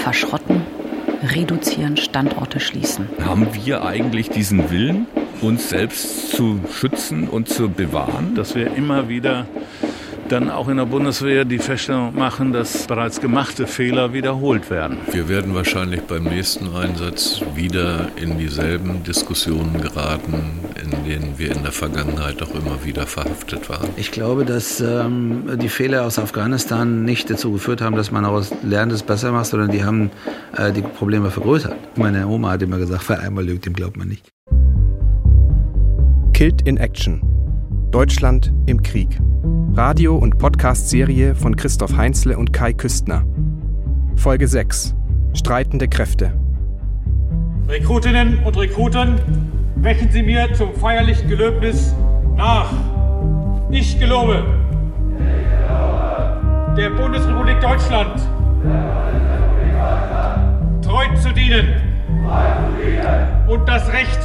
verschrotten, reduzieren, Standorte schließen. Haben wir eigentlich diesen Willen, uns selbst zu schützen und zu bewahren? Dass wir immer wieder dann auch in der Bundeswehr die Feststellung machen, dass bereits gemachte Fehler wiederholt werden. Wir werden wahrscheinlich beim nächsten Einsatz wieder in dieselben Diskussionen geraten, in denen wir in der Vergangenheit auch immer wieder verhaftet waren. Ich glaube, dass ähm, die Fehler aus Afghanistan nicht dazu geführt haben, dass man aus Lernen es besser macht, sondern die haben äh, die Probleme vergrößert. Meine Oma hat immer gesagt, wer einmal lügt, dem glaubt man nicht. Killed in Action. Deutschland im Krieg. Radio- und Podcast-Serie von Christoph Heinzle und Kai Küstner. Folge 6. Streitende Kräfte. Rekrutinnen und Rekruten, wechen Sie mir zum feierlichen Gelöbnis nach. Ich gelobe. Der Bundesrepublik Deutschland. Treu zu dienen. Und das Recht.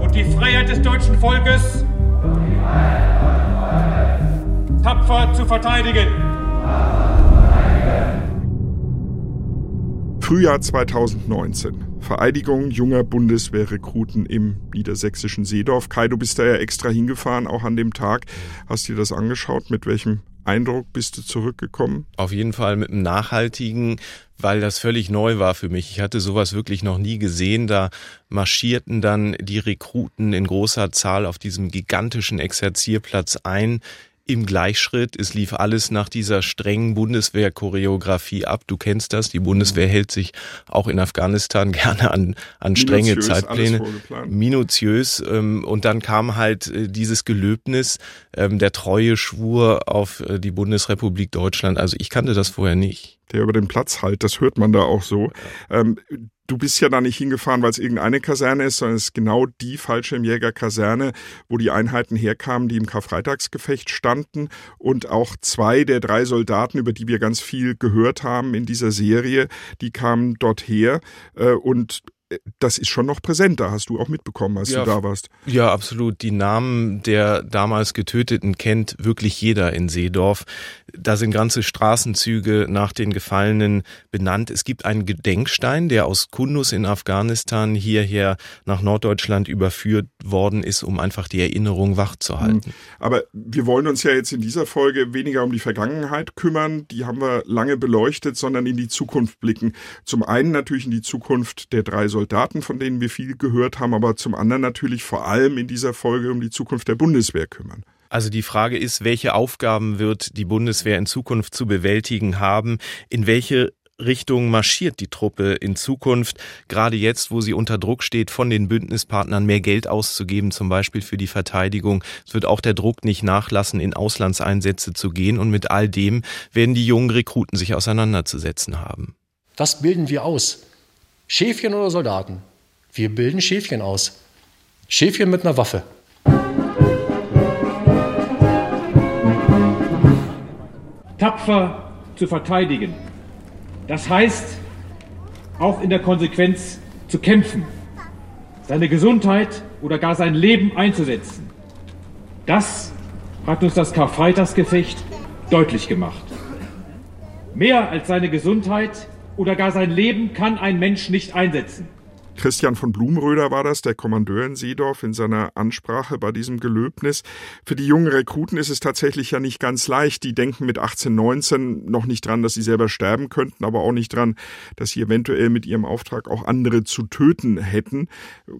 Und die Freiheit des deutschen Volkes tapfer zu verteidigen. Frühjahr 2019. Vereidigung junger Bundeswehrrekruten im niedersächsischen Seedorf. Kai, du bist da ja extra hingefahren, auch an dem Tag. Hast dir das angeschaut? Mit welchem Eindruck bist du zurückgekommen? Auf jeden Fall mit einem nachhaltigen, weil das völlig neu war für mich. Ich hatte sowas wirklich noch nie gesehen. Da marschierten dann die Rekruten in großer Zahl auf diesem gigantischen Exerzierplatz ein im Gleichschritt. Es lief alles nach dieser strengen Bundeswehr-Choreografie ab. Du kennst das. Die Bundeswehr hält sich auch in Afghanistan gerne an, an strenge Minutiös, Zeitpläne. Minutiös. Ähm, und dann kam halt äh, dieses Gelöbnis, ähm, der treue Schwur auf äh, die Bundesrepublik Deutschland. Also ich kannte das vorher nicht. Der über den Platz halt, das hört man da auch so. Ähm, du bist ja da nicht hingefahren, weil es irgendeine Kaserne ist, sondern es ist genau die Fallschirmjäger-Kaserne, wo die Einheiten herkamen, die im Karfreitagsgefecht standen. Und auch zwei der drei Soldaten, über die wir ganz viel gehört haben in dieser Serie, die kamen dort her. Äh, und das ist schon noch präsent, da hast du auch mitbekommen, als ja, du da warst. Ja, absolut. Die Namen der damals Getöteten kennt wirklich jeder in Seedorf. Da sind ganze Straßenzüge nach den Gefallenen benannt. Es gibt einen Gedenkstein, der aus Kundus in Afghanistan hierher nach Norddeutschland überführt worden ist, um einfach die Erinnerung wachzuhalten. Hm. Aber wir wollen uns ja jetzt in dieser Folge weniger um die Vergangenheit kümmern, die haben wir lange beleuchtet, sondern in die Zukunft blicken. Zum einen natürlich in die Zukunft der drei Soldaten, von denen wir viel gehört haben, aber zum anderen natürlich vor allem in dieser Folge um die Zukunft der Bundeswehr kümmern. Also die Frage ist, welche Aufgaben wird die Bundeswehr in Zukunft zu bewältigen haben? In welche Richtung marschiert die Truppe in Zukunft, gerade jetzt, wo sie unter Druck steht, von den Bündnispartnern mehr Geld auszugeben, zum Beispiel für die Verteidigung. Es wird auch der Druck nicht nachlassen, in Auslandseinsätze zu gehen und mit all dem werden die jungen Rekruten sich auseinanderzusetzen haben. Was bilden wir aus? Schäfchen oder Soldaten? Wir bilden Schäfchen aus. Schäfchen mit einer Waffe. Tapfer zu verteidigen. Das heißt, auch in der Konsequenz zu kämpfen, seine Gesundheit oder gar sein Leben einzusetzen. Das hat uns das Karfreitagsgefecht deutlich gemacht. Mehr als seine Gesundheit oder gar sein Leben kann ein Mensch nicht einsetzen. Christian von Blumröder war das, der Kommandeur in Seedorf, in seiner Ansprache bei diesem Gelöbnis. Für die jungen Rekruten ist es tatsächlich ja nicht ganz leicht. Die denken mit 18, 19 noch nicht dran, dass sie selber sterben könnten, aber auch nicht dran, dass sie eventuell mit ihrem Auftrag auch andere zu töten hätten.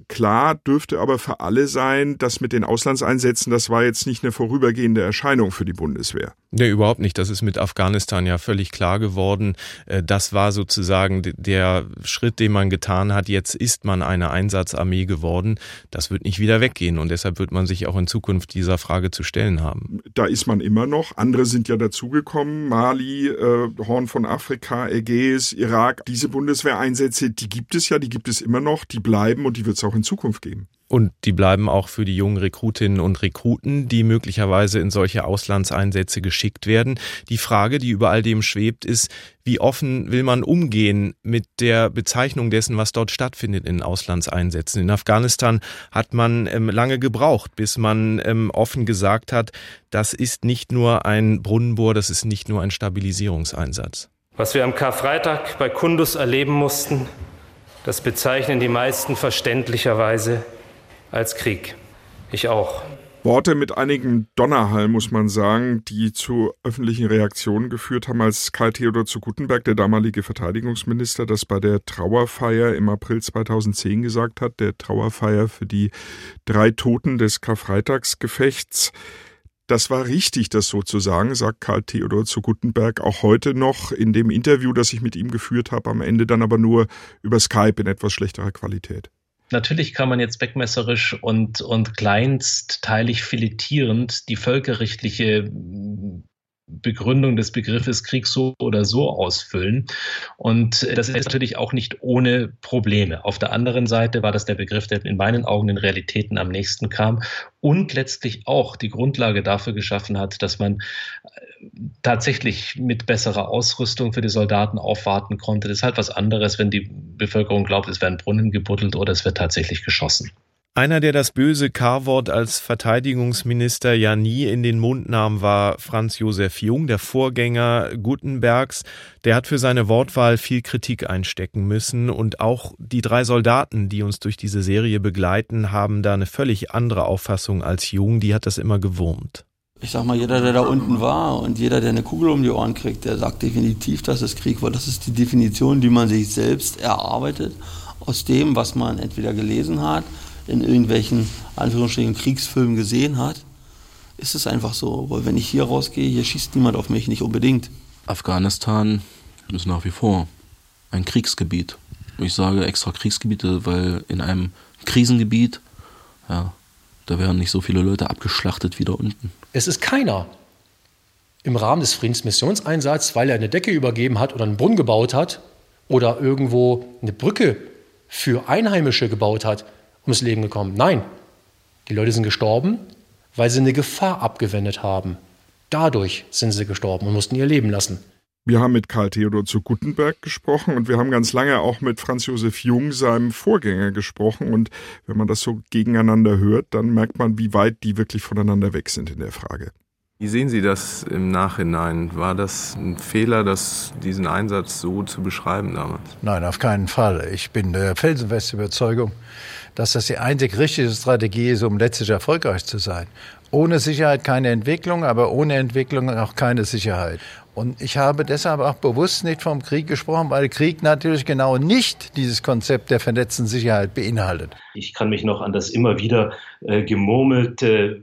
Klar dürfte aber für alle sein, dass mit den Auslandseinsätzen, das war jetzt nicht eine vorübergehende Erscheinung für die Bundeswehr. Nee, überhaupt nicht. Das ist mit Afghanistan ja völlig klar geworden. Äh, das war sozusagen der Schritt, den man getan hat. Jetzt ist man eine Einsatzarmee geworden. Das wird nicht wieder weggehen und deshalb wird man sich auch in Zukunft dieser Frage zu stellen haben. Da ist man immer noch. Andere sind ja dazugekommen. Mali, äh, Horn von Afrika, Ägäis, Irak. Diese Bundeswehreinsätze, die gibt es ja, die gibt es immer noch, die bleiben und die wird es auch in Zukunft geben. Und die bleiben auch für die jungen Rekrutinnen und Rekruten, die möglicherweise in solche Auslandseinsätze geschickt werden. Die Frage, die über all dem schwebt, ist, wie offen will man umgehen mit der Bezeichnung dessen, was dort stattfindet in Auslandseinsätzen. In Afghanistan hat man ähm, lange gebraucht, bis man ähm, offen gesagt hat, das ist nicht nur ein Brunnenbohr, das ist nicht nur ein Stabilisierungseinsatz. Was wir am Karfreitag bei Kundus erleben mussten, das bezeichnen die meisten verständlicherweise als Krieg. Ich auch. Worte mit einigen Donnerhall, muss man sagen, die zu öffentlichen Reaktionen geführt haben, als Karl Theodor zu Gutenberg, der damalige Verteidigungsminister, das bei der Trauerfeier im April 2010 gesagt hat, der Trauerfeier für die drei Toten des Karfreitagsgefechts. Das war richtig, das sozusagen, sagt Karl Theodor zu Gutenberg auch heute noch in dem Interview, das ich mit ihm geführt habe, am Ende dann aber nur über Skype in etwas schlechterer Qualität. Natürlich kann man jetzt beckmesserisch und, und kleinstteilig filetierend die völkerrechtliche Begründung des Begriffes Krieg so oder so ausfüllen. Und das ist natürlich auch nicht ohne Probleme. Auf der anderen Seite war das der Begriff, der in meinen Augen den Realitäten am nächsten kam und letztlich auch die Grundlage dafür geschaffen hat, dass man tatsächlich mit besserer Ausrüstung für die Soldaten aufwarten konnte. Das ist halt was anderes, wenn die Bevölkerung glaubt, es werden Brunnen gebuddelt oder es wird tatsächlich geschossen. Einer, der das böse K-Wort als Verteidigungsminister ja nie in den Mund nahm, war Franz Josef Jung, der Vorgänger Gutenbergs. Der hat für seine Wortwahl viel Kritik einstecken müssen und auch die drei Soldaten, die uns durch diese Serie begleiten, haben da eine völlig andere Auffassung als Jung. Die hat das immer gewurmt. Ich sag mal, jeder, der da unten war und jeder, der eine Kugel um die Ohren kriegt, der sagt definitiv, dass es Krieg war. Das ist die Definition, die man sich selbst erarbeitet aus dem, was man entweder gelesen hat, in irgendwelchen Anführungsstrichen Kriegsfilmen gesehen hat, ist es einfach so. Weil wenn ich hier rausgehe, hier schießt niemand auf mich, nicht unbedingt. Afghanistan ist nach wie vor ein Kriegsgebiet. Ich sage extra Kriegsgebiete, weil in einem Krisengebiet, ja, da werden nicht so viele Leute abgeschlachtet wie da unten. Es ist keiner im Rahmen des Friedensmissionseinsatzes, weil er eine Decke übergeben hat oder einen Brunnen gebaut hat oder irgendwo eine Brücke für Einheimische gebaut hat, ums Leben gekommen. Nein, die Leute sind gestorben, weil sie eine Gefahr abgewendet haben. Dadurch sind sie gestorben und mussten ihr Leben lassen. Wir haben mit Karl Theodor zu Gutenberg gesprochen und wir haben ganz lange auch mit Franz Josef Jung, seinem Vorgänger, gesprochen. Und wenn man das so gegeneinander hört, dann merkt man, wie weit die wirklich voneinander weg sind in der Frage. Wie sehen Sie das im Nachhinein? War das ein Fehler, das, diesen Einsatz so zu beschreiben damals? Nein, auf keinen Fall. Ich bin der felsenfesten Überzeugung, dass das die einzig richtige Strategie ist, um letztlich erfolgreich zu sein. Ohne Sicherheit keine Entwicklung, aber ohne Entwicklung auch keine Sicherheit. Und ich habe deshalb auch bewusst nicht vom Krieg gesprochen, weil Krieg natürlich genau nicht dieses Konzept der vernetzten Sicherheit beinhaltet. Ich kann mich noch an das immer wieder äh, gemurmelte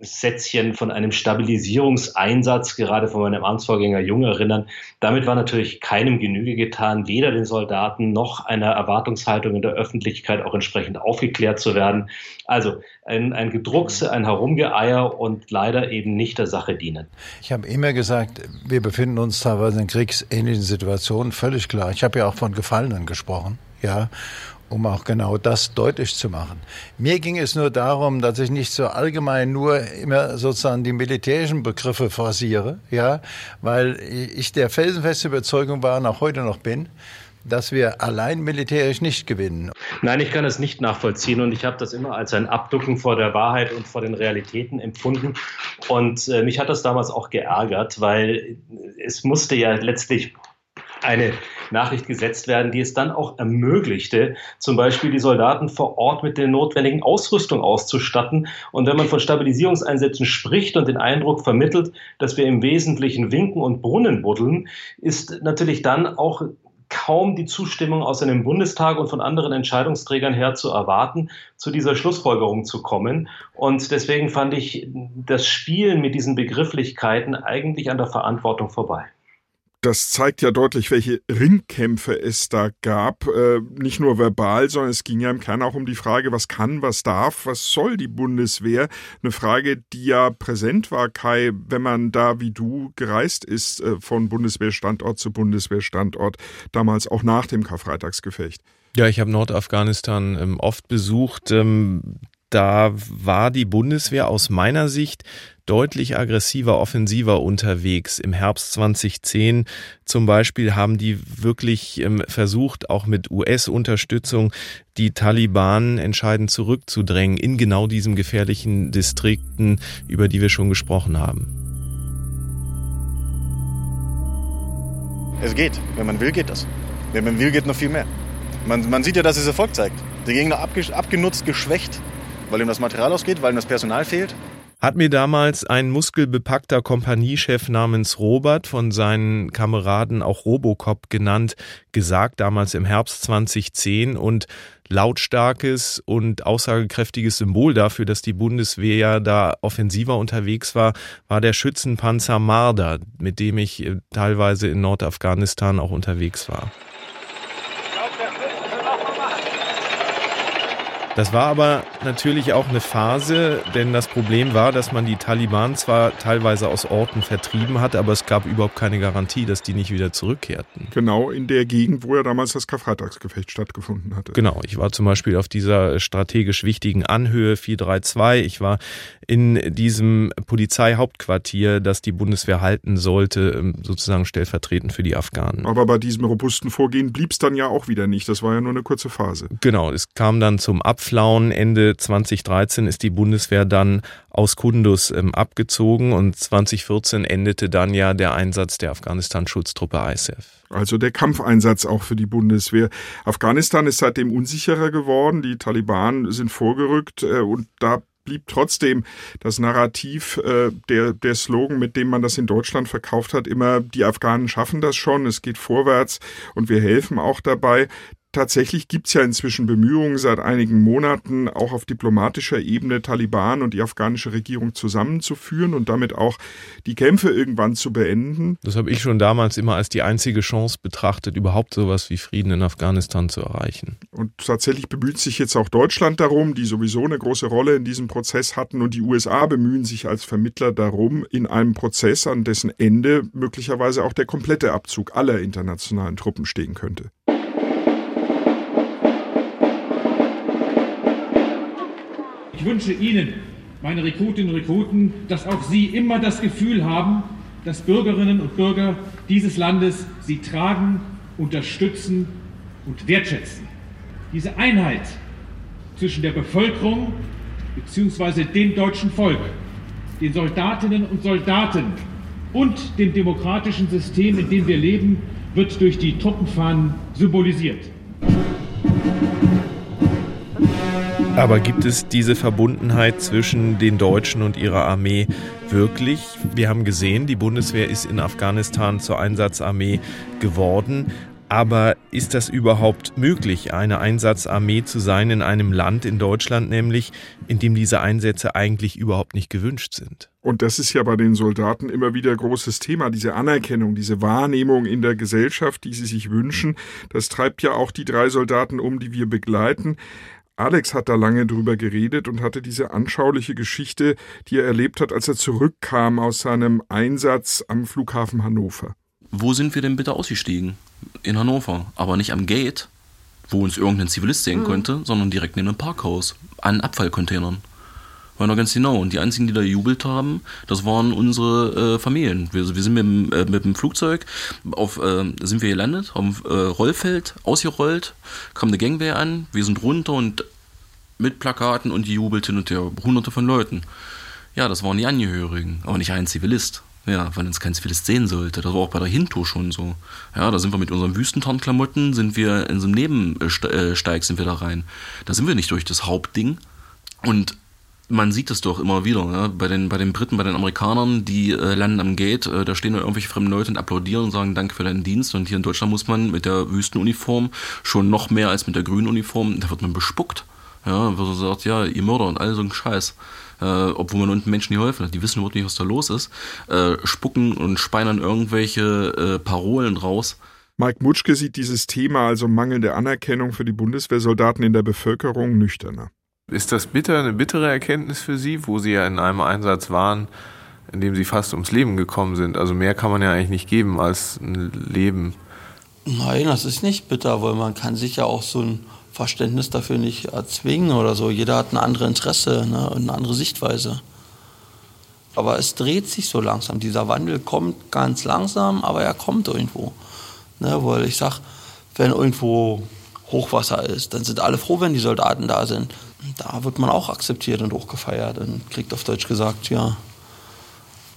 Sätzchen von einem Stabilisierungseinsatz, gerade von meinem Amtsvorgänger Jung erinnern. Damit war natürlich keinem Genüge getan, weder den Soldaten noch einer Erwartungshaltung in der Öffentlichkeit auch entsprechend aufgeklärt zu werden. Also ein, ein Gedruckse, ein Herumgeeier und leider eben nicht der Sache dienen. Ich habe immer gesagt, wir befinden uns teilweise in kriegsähnlichen Situationen, völlig klar. Ich habe ja auch von Gefallenen gesprochen. Ja, um auch genau das deutlich zu machen. Mir ging es nur darum, dass ich nicht so allgemein nur immer sozusagen die militärischen Begriffe forciere, ja, weil ich der felsenfeste Überzeugung war und auch heute noch bin, dass wir allein militärisch nicht gewinnen. Nein, ich kann es nicht nachvollziehen und ich habe das immer als ein Abducken vor der Wahrheit und vor den Realitäten empfunden. Und äh, mich hat das damals auch geärgert, weil es musste ja letztlich eine Nachricht gesetzt werden, die es dann auch ermöglichte, zum Beispiel die Soldaten vor Ort mit der notwendigen Ausrüstung auszustatten. Und wenn man von Stabilisierungseinsätzen spricht und den Eindruck vermittelt, dass wir im Wesentlichen winken und Brunnen buddeln, ist natürlich dann auch kaum die Zustimmung aus einem Bundestag und von anderen Entscheidungsträgern her zu erwarten, zu dieser Schlussfolgerung zu kommen. Und deswegen fand ich das Spielen mit diesen Begrifflichkeiten eigentlich an der Verantwortung vorbei das zeigt ja deutlich, welche Ringkämpfe es da gab. Äh, nicht nur verbal, sondern es ging ja im Kern auch um die Frage, was kann, was darf, was soll die Bundeswehr? Eine Frage, die ja präsent war, Kai, wenn man da wie du gereist ist, äh, von Bundeswehrstandort zu Bundeswehrstandort, damals auch nach dem Karfreitagsgefecht. Ja, ich habe Nordafghanistan ähm, oft besucht. Ähm, da war die Bundeswehr aus meiner Sicht deutlich aggressiver, offensiver unterwegs. Im Herbst 2010 zum Beispiel haben die wirklich ähm, versucht, auch mit US-Unterstützung die Taliban entscheidend zurückzudrängen in genau diesen gefährlichen Distrikten, über die wir schon gesprochen haben. Es geht. Wenn man will, geht das. Wenn man will, geht noch viel mehr. Man, man sieht ja, dass es Erfolg zeigt. Der Gegner abgenutzt, geschwächt, weil ihm das Material ausgeht, weil ihm das Personal fehlt hat mir damals ein muskelbepackter Kompaniechef namens Robert von seinen Kameraden auch Robocop genannt, gesagt, damals im Herbst 2010 und lautstarkes und aussagekräftiges Symbol dafür, dass die Bundeswehr da offensiver unterwegs war, war der Schützenpanzer Marder, mit dem ich äh, teilweise in Nordafghanistan auch unterwegs war. Das war aber natürlich auch eine Phase, denn das Problem war, dass man die Taliban zwar teilweise aus Orten vertrieben hat, aber es gab überhaupt keine Garantie, dass die nicht wieder zurückkehrten. Genau in der Gegend, wo ja damals das Karfreitagsgefecht stattgefunden hatte. Genau, ich war zum Beispiel auf dieser strategisch wichtigen Anhöhe 432. Ich war in diesem Polizeihauptquartier, das die Bundeswehr halten sollte, ähm, sozusagen stellvertretend für die Afghanen. Aber bei diesem robusten Vorgehen blieb es dann ja auch wieder nicht. Das war ja nur eine kurze Phase. Genau, es kam dann zum Abfall Flauen Ende 2013 ist die Bundeswehr dann aus Kundus ähm, abgezogen und 2014 endete dann ja der Einsatz der Afghanistan-Schutztruppe ISAF. Also der Kampfeinsatz auch für die Bundeswehr. Afghanistan ist seitdem unsicherer geworden, die Taliban sind vorgerückt äh, und da blieb trotzdem das Narrativ, äh, der, der Slogan, mit dem man das in Deutschland verkauft hat, immer, die Afghanen schaffen das schon, es geht vorwärts und wir helfen auch dabei. Tatsächlich gibt es ja inzwischen Bemühungen seit einigen Monaten, auch auf diplomatischer Ebene Taliban und die afghanische Regierung zusammenzuführen und damit auch die Kämpfe irgendwann zu beenden. Das habe ich schon damals immer als die einzige Chance betrachtet, überhaupt sowas wie Frieden in Afghanistan zu erreichen. Und tatsächlich bemüht sich jetzt auch Deutschland darum, die sowieso eine große Rolle in diesem Prozess hatten. Und die USA bemühen sich als Vermittler darum, in einem Prozess, an dessen Ende möglicherweise auch der komplette Abzug aller internationalen Truppen stehen könnte. Ich wünsche Ihnen, meine Rekrutinnen und Rekruten, dass auch Sie immer das Gefühl haben, dass Bürgerinnen und Bürger dieses Landes Sie tragen, unterstützen und wertschätzen. Diese Einheit zwischen der Bevölkerung bzw. dem deutschen Volk, den Soldatinnen und Soldaten und dem demokratischen System, in dem wir leben, wird durch die Truppenfahnen symbolisiert. Aber gibt es diese Verbundenheit zwischen den Deutschen und ihrer Armee wirklich? Wir haben gesehen, die Bundeswehr ist in Afghanistan zur Einsatzarmee geworden. Aber ist das überhaupt möglich, eine Einsatzarmee zu sein in einem Land, in Deutschland nämlich, in dem diese Einsätze eigentlich überhaupt nicht gewünscht sind? Und das ist ja bei den Soldaten immer wieder großes Thema, diese Anerkennung, diese Wahrnehmung in der Gesellschaft, die sie sich wünschen. Das treibt ja auch die drei Soldaten um, die wir begleiten. Alex hat da lange drüber geredet und hatte diese anschauliche Geschichte, die er erlebt hat, als er zurückkam aus seinem Einsatz am Flughafen Hannover. Wo sind wir denn bitte ausgestiegen? In Hannover, aber nicht am Gate, wo uns irgendein Zivilist sehen mhm. konnte, sondern direkt neben dem Parkhaus, an Abfallcontainern. War noch ganz genau. Und die einzigen, die da jubelt haben, das waren unsere äh, Familien. Wir, wir sind mit dem, äh, mit dem Flugzeug auf, äh, sind wir gelandet, haben äh, Rollfeld ausgerollt, kam eine Gangwehr an, wir sind runter und mit Plakaten und die jubelt hin und her. Hunderte von Leuten. Ja, das waren die Angehörigen, aber nicht ein Zivilist. Ja, weil uns kein Zivilist sehen sollte. Das war auch bei der Hinto schon so. Ja, da sind wir mit unseren Wüstentarnklamotten, sind wir in so einem Nebensteig sind wir da rein. Da sind wir nicht durch das Hauptding. Und man sieht es doch immer wieder, ja? bei, den, bei den Briten, bei den Amerikanern, die äh, landen am Gate, äh, da stehen da irgendwelche fremden Leute und applaudieren und sagen Danke für deinen Dienst. Und hier in Deutschland muss man mit der Wüstenuniform schon noch mehr als mit der grünen Uniform, da wird man bespuckt. Ja, wird sagt, ja, ihr Mörder und all so ein Scheiß. Äh, obwohl man unten Menschen geholfen hat, die wissen überhaupt nicht, was da los ist, äh, spucken und speinern irgendwelche äh, Parolen raus. Mike Mutschke sieht dieses Thema, also mangelnde Anerkennung für die Bundeswehrsoldaten in der Bevölkerung, nüchterner. Ist das bitter, eine bittere Erkenntnis für Sie, wo Sie ja in einem Einsatz waren, in dem Sie fast ums Leben gekommen sind? Also mehr kann man ja eigentlich nicht geben als ein Leben. Nein, das ist nicht bitter, weil man kann sich ja auch so ein Verständnis dafür nicht erzwingen oder so. Jeder hat ein anderes Interesse ne, und eine andere Sichtweise. Aber es dreht sich so langsam. Dieser Wandel kommt ganz langsam, aber er kommt irgendwo. Ne, weil ich sag, wenn irgendwo Hochwasser ist, dann sind alle froh, wenn die Soldaten da sind da wird man auch akzeptiert und hochgefeiert und kriegt auf Deutsch gesagt, ja,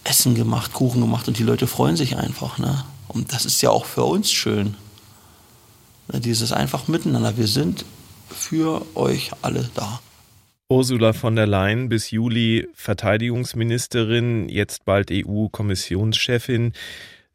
Essen gemacht, Kuchen gemacht und die Leute freuen sich einfach. Ne? Und das ist ja auch für uns schön. Dieses einfach miteinander. Wir sind für euch alle da. Ursula von der Leyen bis Juli Verteidigungsministerin, jetzt bald EU-Kommissionschefin,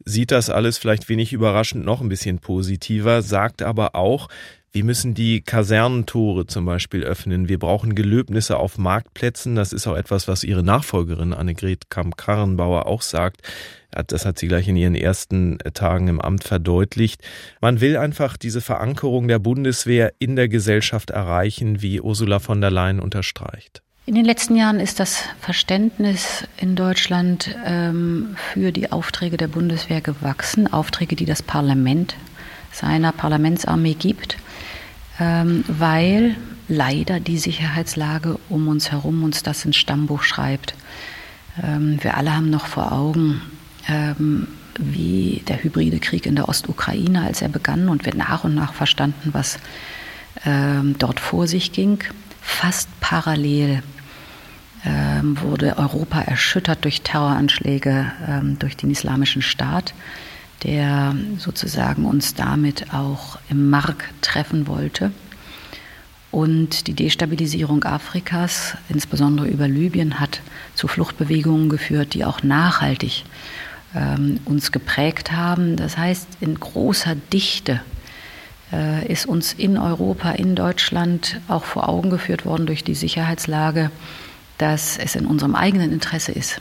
sieht das alles vielleicht wenig überraschend noch ein bisschen positiver, sagt aber auch, wir müssen die Kasernentore zum Beispiel öffnen. Wir brauchen Gelöbnisse auf Marktplätzen. Das ist auch etwas, was ihre Nachfolgerin Annegret Kamp-Karrenbauer auch sagt. Das hat sie gleich in ihren ersten Tagen im Amt verdeutlicht. Man will einfach diese Verankerung der Bundeswehr in der Gesellschaft erreichen, wie Ursula von der Leyen unterstreicht. In den letzten Jahren ist das Verständnis in Deutschland ähm, für die Aufträge der Bundeswehr gewachsen, Aufträge, die das Parlament seiner Parlamentsarmee gibt weil leider die Sicherheitslage um uns herum uns das ins Stammbuch schreibt. Ähm, wir alle haben noch vor Augen, ähm, wie der hybride Krieg in der Ostukraine, als er begann und wir nach und nach verstanden, was ähm, dort vor sich ging. Fast parallel ähm, wurde Europa erschüttert durch Terroranschläge ähm, durch den Islamischen Staat der sozusagen uns damit auch im Mark treffen wollte. Und die Destabilisierung Afrikas, insbesondere über Libyen, hat zu Fluchtbewegungen geführt, die auch nachhaltig ähm, uns geprägt haben. Das heißt, in großer Dichte äh, ist uns in Europa, in Deutschland auch vor Augen geführt worden durch die Sicherheitslage, dass es in unserem eigenen Interesse ist,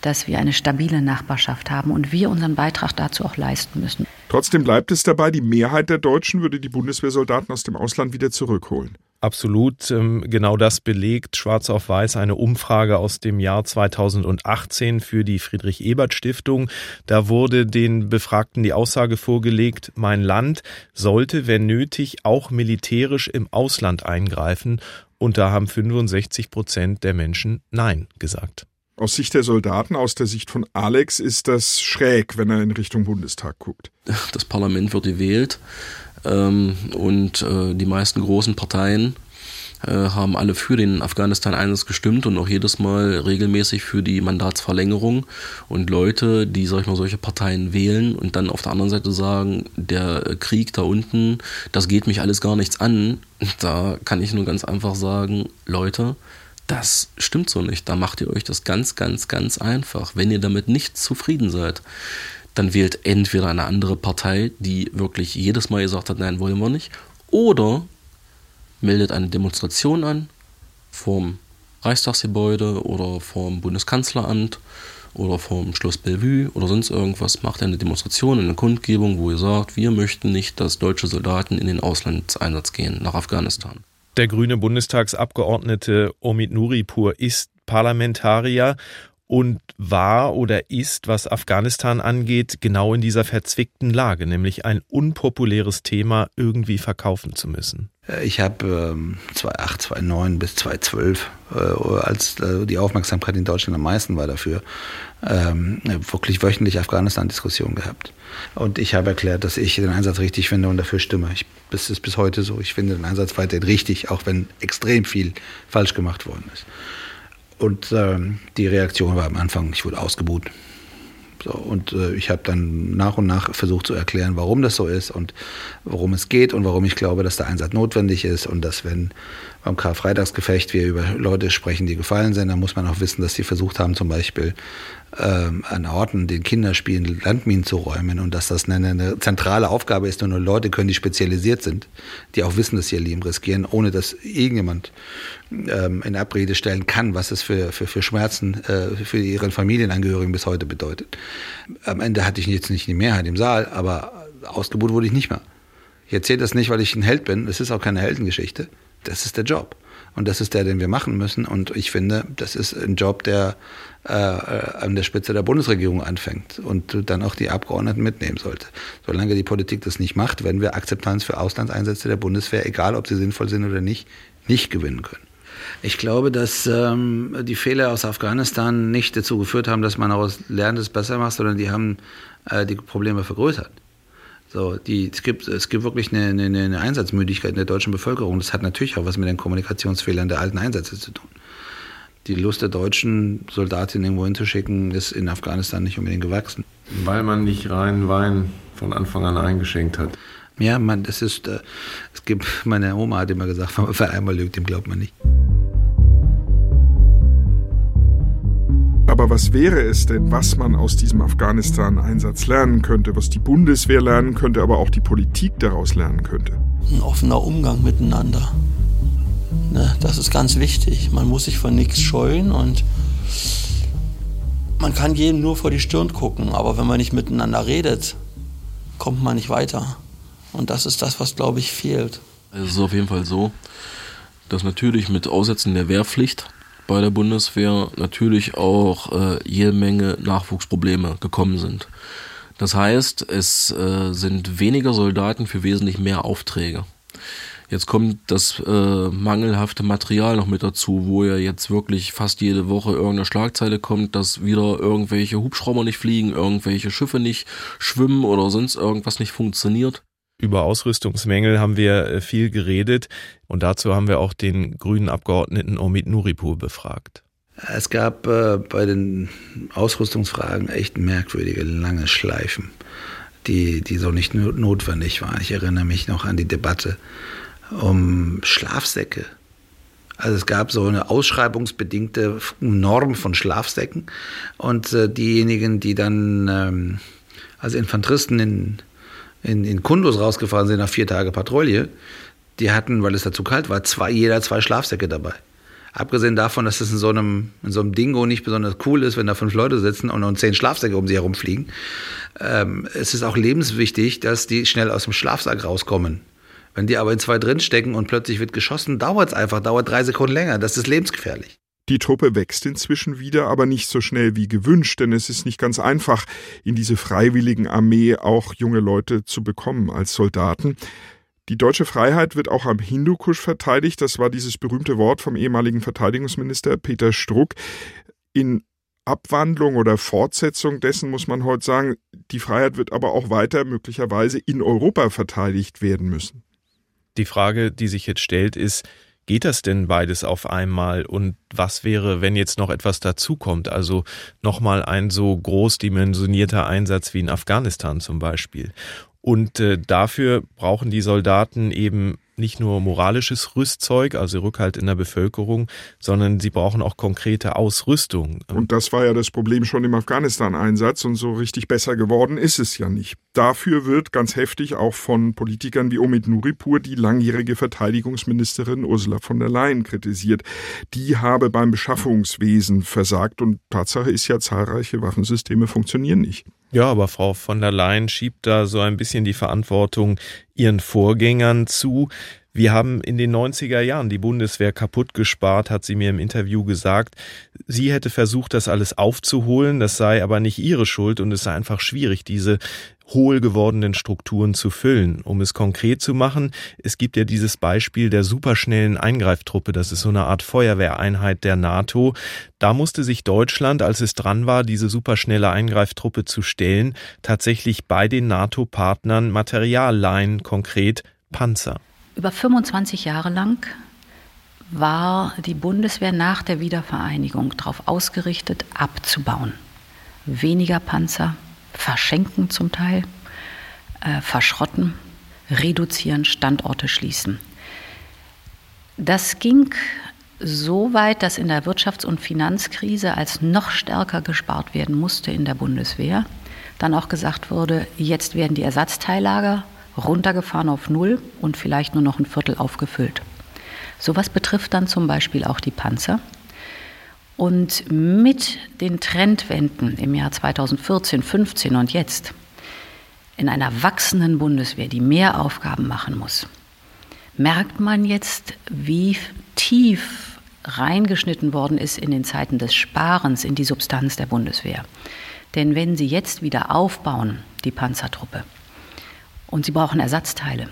dass wir eine stabile Nachbarschaft haben und wir unseren Beitrag dazu auch leisten müssen. Trotzdem bleibt es dabei, die Mehrheit der Deutschen würde die Bundeswehrsoldaten aus dem Ausland wieder zurückholen. Absolut, ähm, genau das belegt schwarz auf weiß eine Umfrage aus dem Jahr 2018 für die Friedrich Ebert Stiftung. Da wurde den Befragten die Aussage vorgelegt, mein Land sollte, wenn nötig, auch militärisch im Ausland eingreifen. Und da haben 65 Prozent der Menschen Nein gesagt. Aus Sicht der Soldaten, aus der Sicht von Alex ist das schräg, wenn er in Richtung Bundestag guckt. Das Parlament wird gewählt ähm, und äh, die meisten großen Parteien äh, haben alle für den Afghanistan-Einsatz gestimmt und auch jedes Mal regelmäßig für die Mandatsverlängerung. Und Leute, die sag ich mal, solche Parteien wählen und dann auf der anderen Seite sagen, der Krieg da unten, das geht mich alles gar nichts an, da kann ich nur ganz einfach sagen, Leute, das stimmt so nicht. Da macht ihr euch das ganz, ganz, ganz einfach. Wenn ihr damit nicht zufrieden seid, dann wählt entweder eine andere Partei, die wirklich jedes Mal gesagt hat, nein, wollen wir nicht, oder meldet eine Demonstration an vom Reichstagsgebäude oder vom Bundeskanzleramt oder vom Schloss Bellevue oder sonst irgendwas, macht eine Demonstration, eine Kundgebung, wo ihr sagt, wir möchten nicht, dass deutsche Soldaten in den Auslandseinsatz gehen nach Afghanistan. Der grüne Bundestagsabgeordnete Omid Nuripur ist Parlamentarier und war oder ist, was Afghanistan angeht, genau in dieser verzwickten Lage, nämlich ein unpopuläres Thema irgendwie verkaufen zu müssen. Äh, ich habe ähm, 2008, 2009 bis 2012, äh, als äh, die Aufmerksamkeit in Deutschland am meisten war dafür, ähm, wirklich wöchentlich Afghanistan-Diskussionen gehabt. Und ich habe erklärt, dass ich den Einsatz richtig finde und dafür stimme. Ich, das ist bis heute so. Ich finde den Einsatz weiterhin richtig, auch wenn extrem viel falsch gemacht worden ist. Und ähm, die Reaktion war am Anfang, ich wurde ausgebuht. So, und äh, ich habe dann nach und nach versucht zu erklären, warum das so ist und worum es geht und warum ich glaube, dass der Einsatz notwendig ist und dass wenn beim Karfreitagsgefecht wir über Leute sprechen, die gefallen sind, dann muss man auch wissen, dass sie versucht haben, zum Beispiel ähm, an Orten, den Kinderspielen Landminen zu räumen und dass das eine, eine zentrale Aufgabe ist und nur Leute können, die spezialisiert sind, die auch wissen, dass sie ihr Leben riskieren, ohne dass irgendjemand ähm, in Abrede stellen kann, was es für, für, für Schmerzen äh, für ihre Familienangehörigen bis heute bedeutet. Am Ende hatte ich jetzt nicht die Mehrheit im Saal, aber ausgebucht wurde ich nicht mehr. Ich erzähle das nicht, weil ich ein Held bin. Es ist auch keine Heldengeschichte. Das ist der Job. Und das ist der, den wir machen müssen. Und ich finde, das ist ein Job, der äh, an der Spitze der Bundesregierung anfängt und dann auch die Abgeordneten mitnehmen sollte. Solange die Politik das nicht macht, werden wir Akzeptanz für Auslandseinsätze der Bundeswehr, egal ob sie sinnvoll sind oder nicht, nicht gewinnen können. Ich glaube, dass ähm, die Fehler aus Afghanistan nicht dazu geführt haben, dass man aus Lernen es besser macht, sondern die haben äh, die Probleme vergrößert. So, die, es, gibt, es gibt wirklich eine, eine, eine Einsatzmüdigkeit in der deutschen Bevölkerung. Das hat natürlich auch was mit den Kommunikationsfehlern der alten Einsätze zu tun. Die Lust der deutschen Soldatinnen irgendwo hinzuschicken, ist in Afghanistan nicht unbedingt gewachsen. Weil man nicht rein Wein von Anfang an eingeschenkt hat. Ja, man, das ist, äh, es gibt, meine Oma hat immer gesagt, wer einmal lügt, dem glaubt man nicht. Aber was wäre es denn, was man aus diesem Afghanistan-Einsatz lernen könnte, was die Bundeswehr lernen könnte, aber auch die Politik daraus lernen könnte? Ein offener Umgang miteinander. Ne, das ist ganz wichtig. Man muss sich von nichts scheuen und man kann jedem nur vor die Stirn gucken, aber wenn man nicht miteinander redet, kommt man nicht weiter. Und das ist das, was, glaube ich, fehlt. Es ist auf jeden Fall so, dass natürlich mit Aussetzen der Wehrpflicht bei der Bundeswehr natürlich auch äh, jede Menge Nachwuchsprobleme gekommen sind. Das heißt, es äh, sind weniger Soldaten für wesentlich mehr Aufträge. Jetzt kommt das äh, mangelhafte Material noch mit dazu, wo ja jetzt wirklich fast jede Woche irgendeine Schlagzeile kommt, dass wieder irgendwelche Hubschrauber nicht fliegen, irgendwelche Schiffe nicht schwimmen oder sonst irgendwas nicht funktioniert. Über Ausrüstungsmängel haben wir äh, viel geredet und dazu haben wir auch den grünen Abgeordneten Omid Nuripur befragt. Es gab äh, bei den Ausrüstungsfragen echt merkwürdige lange Schleifen, die, die so nicht notwendig waren. Ich erinnere mich noch an die Debatte um Schlafsäcke. Also es gab so eine ausschreibungsbedingte Norm von Schlafsäcken und äh, diejenigen, die dann ähm, als Infanteristen in, in, in Kundus rausgefahren sind nach vier Tage Patrouille, die hatten, weil es da zu kalt war, zwei, jeder zwei Schlafsäcke dabei. Abgesehen davon, dass es in so einem, in so einem Dingo nicht besonders cool ist, wenn da fünf Leute sitzen und, und zehn Schlafsäcke um sie herumfliegen. Ähm, es ist auch lebenswichtig, dass die schnell aus dem Schlafsack rauskommen. Wenn die aber in zwei drinstecken und plötzlich wird geschossen, dauert es einfach, dauert drei Sekunden länger. Das ist lebensgefährlich. Die Truppe wächst inzwischen wieder, aber nicht so schnell wie gewünscht, denn es ist nicht ganz einfach, in diese freiwilligen Armee auch junge Leute zu bekommen als Soldaten. Die deutsche Freiheit wird auch am Hindukusch verteidigt. Das war dieses berühmte Wort vom ehemaligen Verteidigungsminister Peter Struck. In Abwandlung oder Fortsetzung dessen muss man heute sagen, die Freiheit wird aber auch weiter möglicherweise in Europa verteidigt werden müssen. Die Frage, die sich jetzt stellt, ist, geht das denn beides auf einmal? Und was wäre, wenn jetzt noch etwas dazukommt? Also nochmal ein so großdimensionierter Einsatz wie in Afghanistan zum Beispiel. Und äh, dafür brauchen die Soldaten eben nicht nur moralisches Rüstzeug, also Rückhalt in der Bevölkerung, sondern sie brauchen auch konkrete Ausrüstung. Und das war ja das Problem schon im Afghanistan-Einsatz und so richtig besser geworden ist es ja nicht. Dafür wird ganz heftig auch von Politikern wie Omid Nuripur die langjährige Verteidigungsministerin Ursula von der Leyen kritisiert. Die habe beim Beschaffungswesen versagt und Tatsache ist ja, zahlreiche Waffensysteme funktionieren nicht. Ja, aber Frau von der Leyen schiebt da so ein bisschen die Verantwortung ihren Vorgängern zu. Wir haben in den 90er Jahren die Bundeswehr kaputt gespart, hat sie mir im Interview gesagt. Sie hätte versucht, das alles aufzuholen, das sei aber nicht ihre Schuld und es sei einfach schwierig, diese hohl gewordenen Strukturen zu füllen. Um es konkret zu machen, es gibt ja dieses Beispiel der superschnellen Eingreiftruppe, das ist so eine Art Feuerwehreinheit der NATO. Da musste sich Deutschland, als es dran war, diese superschnelle Eingreiftruppe zu stellen, tatsächlich bei den NATO-Partnern Material leihen, konkret Panzer. Über 25 Jahre lang war die Bundeswehr nach der Wiedervereinigung darauf ausgerichtet, abzubauen. Weniger Panzer, verschenken zum Teil, äh, verschrotten, reduzieren, Standorte schließen. Das ging so weit, dass in der Wirtschafts- und Finanzkrise, als noch stärker gespart werden musste in der Bundeswehr, dann auch gesagt wurde, jetzt werden die Ersatzteillager runtergefahren auf Null und vielleicht nur noch ein Viertel aufgefüllt. Sowas betrifft dann zum Beispiel auch die Panzer. Und mit den Trendwenden im Jahr 2014, 15 und jetzt in einer wachsenden Bundeswehr, die mehr Aufgaben machen muss, merkt man jetzt, wie tief reingeschnitten worden ist in den Zeiten des Sparens in die Substanz der Bundeswehr. Denn wenn Sie jetzt wieder aufbauen, die Panzertruppe, und sie brauchen Ersatzteile.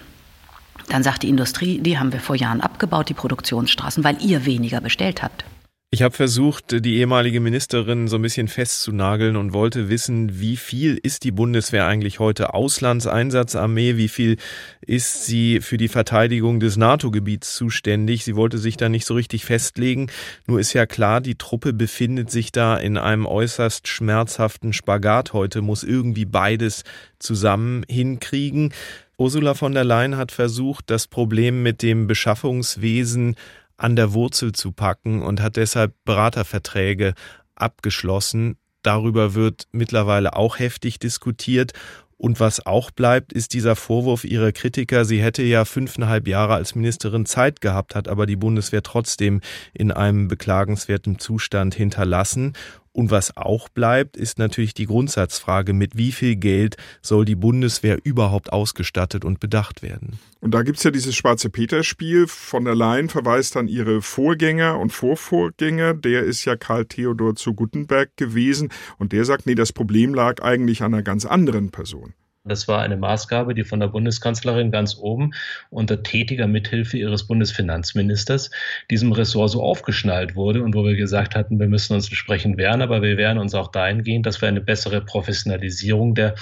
Dann sagt die Industrie, die haben wir vor Jahren abgebaut, die Produktionsstraßen, weil ihr weniger bestellt habt. Ich habe versucht, die ehemalige Ministerin so ein bisschen festzunageln und wollte wissen, wie viel ist die Bundeswehr eigentlich heute Auslandseinsatzarmee, wie viel ist sie für die Verteidigung des NATO-Gebiets zuständig. Sie wollte sich da nicht so richtig festlegen. Nur ist ja klar, die Truppe befindet sich da in einem äußerst schmerzhaften Spagat heute, muss irgendwie beides zusammen hinkriegen. Ursula von der Leyen hat versucht, das Problem mit dem Beschaffungswesen an der Wurzel zu packen und hat deshalb Beraterverträge abgeschlossen. Darüber wird mittlerweile auch heftig diskutiert. Und was auch bleibt, ist dieser Vorwurf ihrer Kritiker, sie hätte ja fünfeinhalb Jahre als Ministerin Zeit gehabt, hat aber die Bundeswehr trotzdem in einem beklagenswerten Zustand hinterlassen. Und was auch bleibt, ist natürlich die Grundsatzfrage, mit wie viel Geld soll die Bundeswehr überhaupt ausgestattet und bedacht werden? Und da gibt's ja dieses Schwarze Peter-Spiel. Von der Leyen verweist dann ihre Vorgänger und Vorvorgänger. Der ist ja Karl Theodor zu Guttenberg gewesen. Und der sagt, nee, das Problem lag eigentlich an einer ganz anderen Person. Das war eine Maßgabe, die von der Bundeskanzlerin ganz oben unter tätiger Mithilfe ihres Bundesfinanzministers diesem Ressort so aufgeschnallt wurde und wo wir gesagt hatten, wir müssen uns entsprechend wehren, aber wir wehren uns auch dahingehend, dass wir eine bessere Professionalisierung der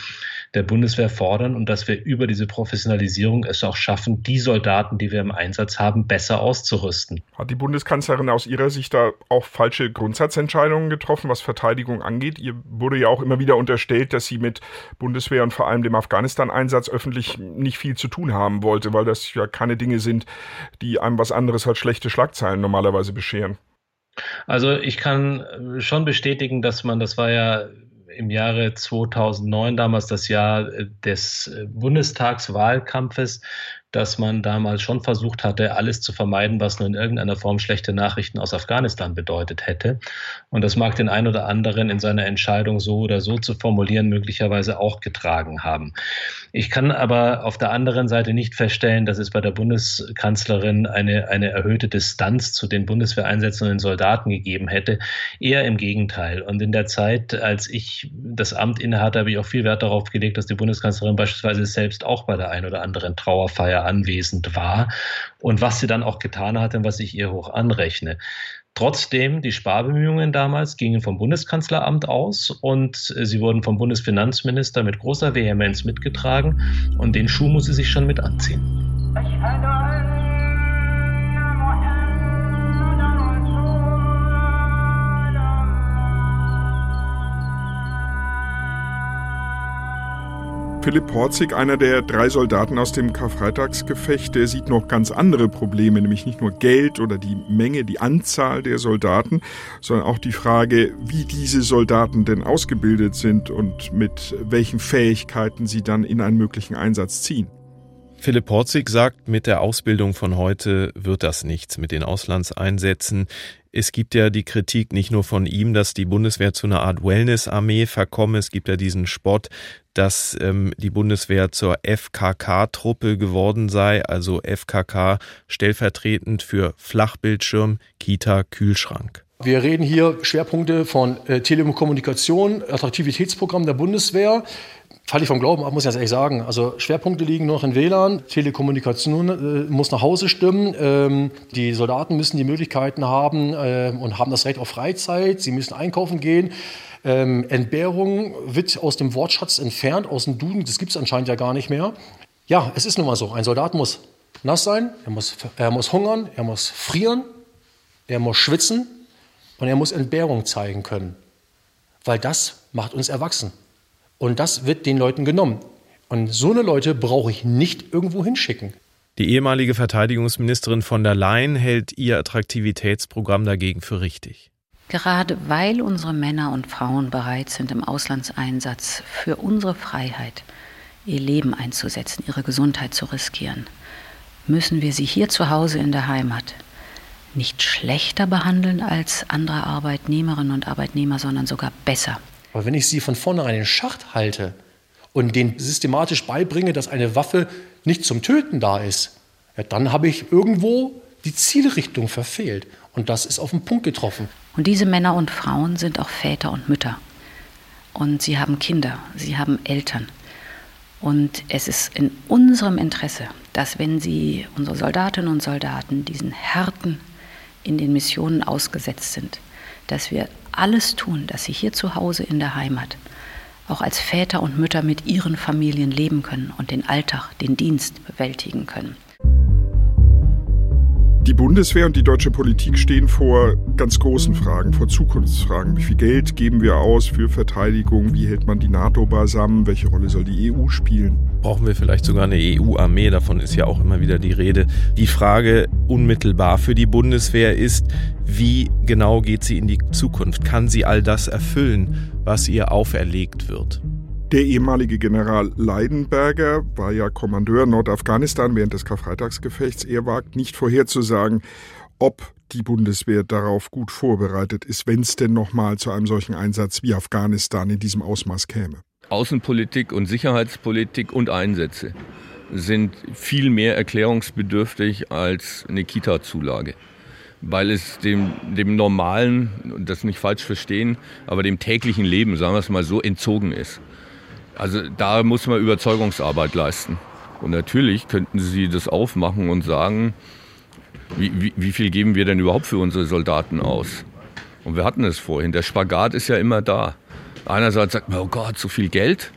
der Bundeswehr fordern und dass wir über diese Professionalisierung es auch schaffen, die Soldaten, die wir im Einsatz haben, besser auszurüsten. Hat die Bundeskanzlerin aus Ihrer Sicht da auch falsche Grundsatzentscheidungen getroffen, was Verteidigung angeht? Ihr wurde ja auch immer wieder unterstellt, dass sie mit Bundeswehr und vor allem dem Afghanistan-Einsatz öffentlich nicht viel zu tun haben wollte, weil das ja keine Dinge sind, die einem was anderes als schlechte Schlagzeilen normalerweise bescheren. Also ich kann schon bestätigen, dass man, das war ja im Jahre 2009, damals das Jahr äh, des äh, Bundestagswahlkampfes, dass man damals schon versucht hatte, alles zu vermeiden, was nur in irgendeiner Form schlechte Nachrichten aus Afghanistan bedeutet hätte. Und das mag den einen oder anderen in seiner Entscheidung so oder so zu formulieren möglicherweise auch getragen haben. Ich kann aber auf der anderen Seite nicht feststellen, dass es bei der Bundeskanzlerin eine, eine erhöhte Distanz zu den Bundeswehreinsätzen und den Soldaten gegeben hätte. Eher im Gegenteil. Und in der Zeit, als ich das Amt innehatte, habe ich auch viel Wert darauf gelegt, dass die Bundeskanzlerin beispielsweise selbst auch bei der einen oder anderen Trauerfeier anwesend war und was sie dann auch getan hat und was ich ihr hoch anrechne. Trotzdem, die Sparbemühungen damals gingen vom Bundeskanzleramt aus und sie wurden vom Bundesfinanzminister mit großer Vehemenz mitgetragen und den Schuh muss sie sich schon mit anziehen. Philipp Porzig, einer der drei Soldaten aus dem Karfreitagsgefecht, der sieht noch ganz andere Probleme, nämlich nicht nur Geld oder die Menge, die Anzahl der Soldaten, sondern auch die Frage, wie diese Soldaten denn ausgebildet sind und mit welchen Fähigkeiten sie dann in einen möglichen Einsatz ziehen. Philipp Porzig sagt, mit der Ausbildung von heute wird das nichts mit den Auslandseinsätzen. Es gibt ja die Kritik nicht nur von ihm, dass die Bundeswehr zu einer Art Wellness-Armee verkomme. Es gibt ja diesen Spott, dass ähm, die Bundeswehr zur FKK-Truppe geworden sei, also FKK stellvertretend für Flachbildschirm, Kita, Kühlschrank. Wir reden hier Schwerpunkte von äh, Telekommunikation, Attraktivitätsprogramm der Bundeswehr. Falle ich vom Glauben ab, muss ich ganz ehrlich sagen. Also Schwerpunkte liegen noch in WLAN, Telekommunikation äh, muss nach Hause stimmen, ähm, die Soldaten müssen die Möglichkeiten haben äh, und haben das Recht auf Freizeit, sie müssen einkaufen gehen. Ähm, Entbehrung wird aus dem Wortschatz entfernt, aus dem Duden, das gibt es anscheinend ja gar nicht mehr. Ja, es ist nun mal so, ein Soldat muss nass sein, er muss, er muss hungern, er muss frieren, er muss schwitzen und er muss Entbehrung zeigen können, weil das macht uns erwachsen. Und das wird den Leuten genommen. Und so eine Leute brauche ich nicht irgendwo hinschicken. Die ehemalige Verteidigungsministerin von der Leyen hält ihr Attraktivitätsprogramm dagegen für richtig. Gerade weil unsere Männer und Frauen bereit sind, im Auslandseinsatz für unsere Freiheit ihr Leben einzusetzen, ihre Gesundheit zu riskieren, müssen wir sie hier zu Hause in der Heimat nicht schlechter behandeln als andere Arbeitnehmerinnen und Arbeitnehmer, sondern sogar besser. Aber wenn ich sie von vornherein in Schacht halte und denen systematisch beibringe, dass eine Waffe nicht zum Töten da ist, ja, dann habe ich irgendwo die Zielrichtung verfehlt. Und das ist auf den Punkt getroffen. Und diese Männer und Frauen sind auch Väter und Mütter. Und sie haben Kinder, sie haben Eltern. Und es ist in unserem Interesse, dass wenn sie, unsere Soldatinnen und Soldaten, diesen harten, in den Missionen ausgesetzt sind, dass wir alles tun, dass sie hier zu Hause in der Heimat auch als Väter und Mütter mit ihren Familien leben können und den Alltag, den Dienst bewältigen können. Die Bundeswehr und die deutsche Politik stehen vor ganz großen Fragen, vor Zukunftsfragen. Wie viel Geld geben wir aus für Verteidigung? Wie hält man die NATO beisammen? Welche Rolle soll die EU spielen? Brauchen wir vielleicht sogar eine EU-Armee? Davon ist ja auch immer wieder die Rede. Die Frage unmittelbar für die Bundeswehr ist, wie genau geht sie in die Zukunft? Kann sie all das erfüllen, was ihr auferlegt wird? Der ehemalige General Leidenberger war ja Kommandeur Nordafghanistan während des Karfreitagsgefechts. Er wagt nicht vorherzusagen, ob die Bundeswehr darauf gut vorbereitet ist, wenn es denn nochmal zu einem solchen Einsatz wie Afghanistan in diesem Ausmaß käme. Außenpolitik und Sicherheitspolitik und Einsätze sind viel mehr erklärungsbedürftig als eine Kita-Zulage weil es dem, dem normalen, das nicht falsch verstehen, aber dem täglichen Leben, sagen wir es mal so, entzogen ist. Also da muss man Überzeugungsarbeit leisten. Und natürlich könnten Sie das aufmachen und sagen, wie, wie, wie viel geben wir denn überhaupt für unsere Soldaten aus? Und wir hatten es vorhin, der Spagat ist ja immer da. Einerseits sagt man, oh Gott, so viel Geld.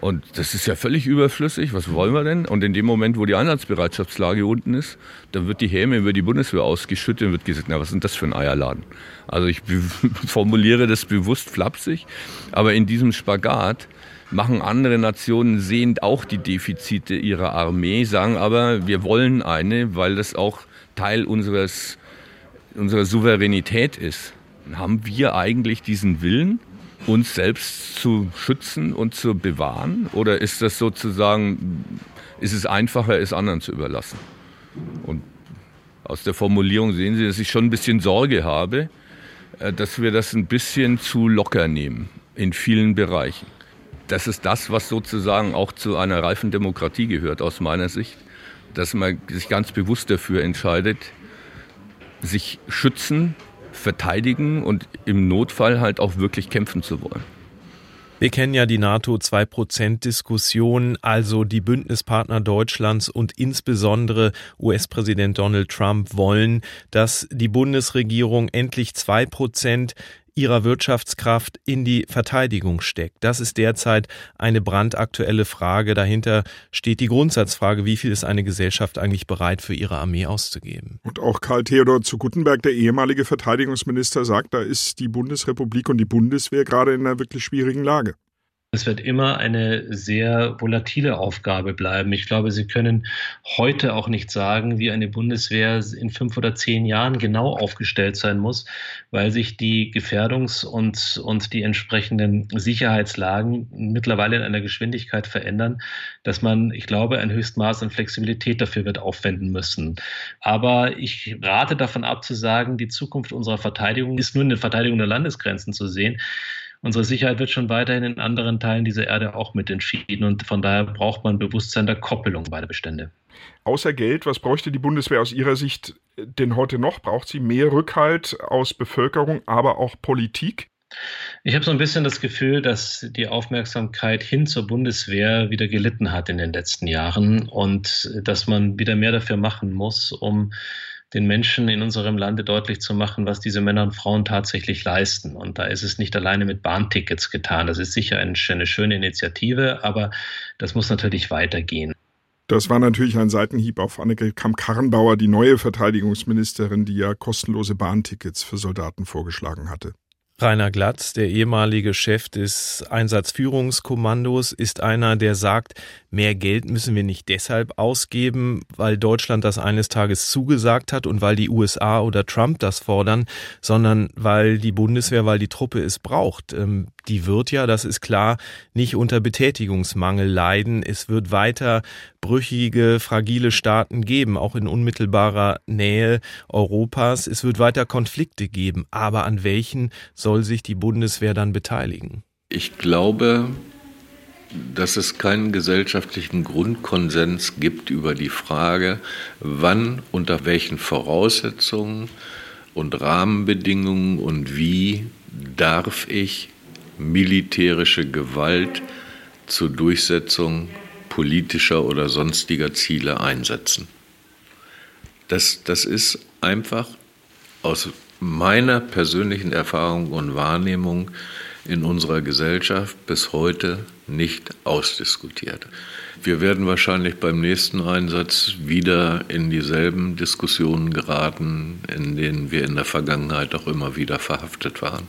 Und das ist ja völlig überflüssig. Was wollen wir denn? Und in dem Moment, wo die Einsatzbereitschaftslage unten ist, dann wird die Häme über die Bundeswehr ausgeschüttet und wird gesagt, na, was denn das für ein Eierladen? Also ich formuliere das bewusst flapsig, aber in diesem Spagat machen andere Nationen sehend auch die Defizite ihrer Armee, sagen aber, wir wollen eine, weil das auch Teil unseres, unserer Souveränität ist. Haben wir eigentlich diesen Willen, uns selbst zu schützen und zu bewahren? Oder ist das sozusagen, ist es einfacher, es anderen zu überlassen? Und aus der Formulierung sehen Sie, dass ich schon ein bisschen Sorge habe, äh, dass wir das ein bisschen zu locker nehmen in vielen Bereichen das ist das, was sozusagen auch zu einer reifen Demokratie gehört, aus meiner Sicht. Dass man sich ganz bewusst dafür entscheidet, sich schützen, verteidigen und im Notfall halt auch wirklich kämpfen zu wollen. Wir kennen ja die NATO-2-Prozent-Diskussion, also die Bündnispartner Deutschlands und insbesondere US-Präsident Donald Trump wollen, dass die Bundesregierung endlich zwei Prozent ihrer Wirtschaftskraft in die Verteidigung steckt. Das ist derzeit eine brandaktuelle Frage. Dahinter steht die Grundsatzfrage, wie viel ist eine Gesellschaft eigentlich bereit für ihre Armee auszugeben? Und auch Karl Theodor zu Guttenberg, der ehemalige Verteidigungsminister, sagt, da ist die Bundesrepublik und die Bundeswehr gerade in einer wirklich schwierigen Lage. Es wird immer eine sehr volatile Aufgabe bleiben. Ich glaube, Sie können heute auch nicht sagen, wie eine Bundeswehr in fünf oder zehn Jahren genau aufgestellt sein muss, weil sich die Gefährdungs- und, und die entsprechenden Sicherheitslagen mittlerweile in einer Geschwindigkeit verändern, dass man, ich glaube, ein Höchstmaß an Flexibilität dafür wird aufwenden müssen. Aber ich rate davon ab zu sagen, die Zukunft unserer Verteidigung ist nur in der Verteidigung der Landesgrenzen zu sehen unsere Sicherheit wird schon weiterhin in anderen Teilen dieser Erde auch mit entschieden und von daher braucht man Bewusstsein der Koppelung beider Bestände. Außer Geld, was bräuchte die Bundeswehr aus Ihrer Sicht denn heute noch? Braucht sie mehr Rückhalt aus Bevölkerung, aber auch Politik? Ich habe so ein bisschen das Gefühl, dass die Aufmerksamkeit hin zur Bundeswehr wieder gelitten hat in den letzten Jahren und dass man wieder mehr dafür machen muss, um den Menschen in unserem Lande deutlich zu machen, was diese Männer und Frauen tatsächlich leisten. Und da ist es nicht alleine mit Bahntickets getan. Das ist sicher eine, schöne Initiative, aber das muss natürlich weitergehen. Das war natürlich ein Seitenhieb auf Anneke Kamp-Karrenbauer, die neue Verteidigungsministerin, die ja kostenlose Bahntickets für Soldaten vorgeschlagen hatte. Rainer Glatz, der ehemalige Chef des Einsatzführungskommandos, ist einer, der sagt, mehr Geld müssen wir nicht deshalb ausgeben, weil Deutschland das eines Tages zugesagt hat und weil die USA oder Trump das fordern, sondern weil die Bundeswehr, weil die Truppe es braucht. Ähm, die wird ja, das ist klar, nicht unter Betätigungsmangel leiden. Es wird weiter brüchige, fragile Staaten geben, auch in unmittelbarer Nähe Europas. Es wird weiter Konflikte geben. Aber an welchen soll sich die Bundeswehr dann beteiligen? Ich glaube, dass es keinen gesellschaftlichen Grundkonsens gibt über die Frage, wann, unter welchen Voraussetzungen und Rahmenbedingungen und wie darf ich militärische Gewalt zur Durchsetzung politischer oder sonstiger Ziele einsetzen. Das, das ist einfach aus meiner persönlichen Erfahrung und Wahrnehmung in unserer Gesellschaft bis heute nicht ausdiskutiert. Wir werden wahrscheinlich beim nächsten Einsatz wieder in dieselben Diskussionen geraten, in denen wir in der Vergangenheit auch immer wieder verhaftet waren.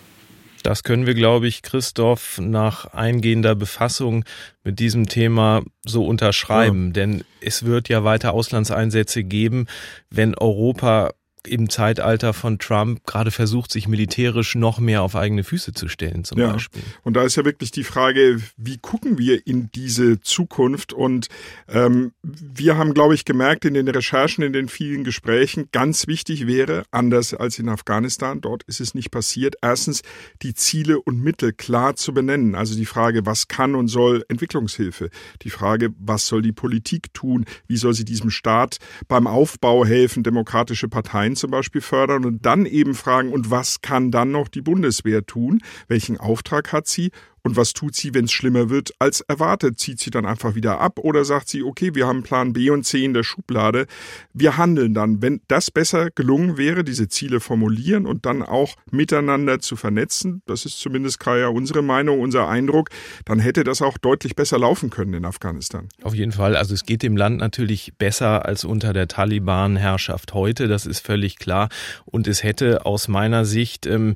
Das können wir, glaube ich, Christoph, nach eingehender Befassung mit diesem Thema so unterschreiben. Ja. Denn es wird ja weiter Auslandseinsätze geben, wenn Europa im Zeitalter von Trump gerade versucht, sich militärisch noch mehr auf eigene Füße zu stellen, zum ja. Beispiel. Und da ist ja wirklich die Frage, wie gucken wir in diese Zukunft? Und ähm, wir haben, glaube ich, gemerkt in den Recherchen, in den vielen Gesprächen, ganz wichtig wäre, anders als in Afghanistan, dort ist es nicht passiert, erstens die Ziele und Mittel klar zu benennen. Also die Frage, was kann und soll Entwicklungshilfe? Die Frage, was soll die Politik tun? Wie soll sie diesem Staat beim Aufbau helfen, demokratische Parteien zum Beispiel fördern und dann eben fragen, und was kann dann noch die Bundeswehr tun? Welchen Auftrag hat sie? Und was tut sie, wenn es schlimmer wird als erwartet? Zieht sie dann einfach wieder ab oder sagt sie, okay, wir haben Plan B und C in der Schublade, wir handeln dann. Wenn das besser gelungen wäre, diese Ziele formulieren und dann auch miteinander zu vernetzen, das ist zumindest Kaya unsere Meinung, unser Eindruck, dann hätte das auch deutlich besser laufen können in Afghanistan. Auf jeden Fall. Also es geht dem Land natürlich besser als unter der Taliban-Herrschaft heute, das ist völlig klar. Und es hätte aus meiner Sicht ähm,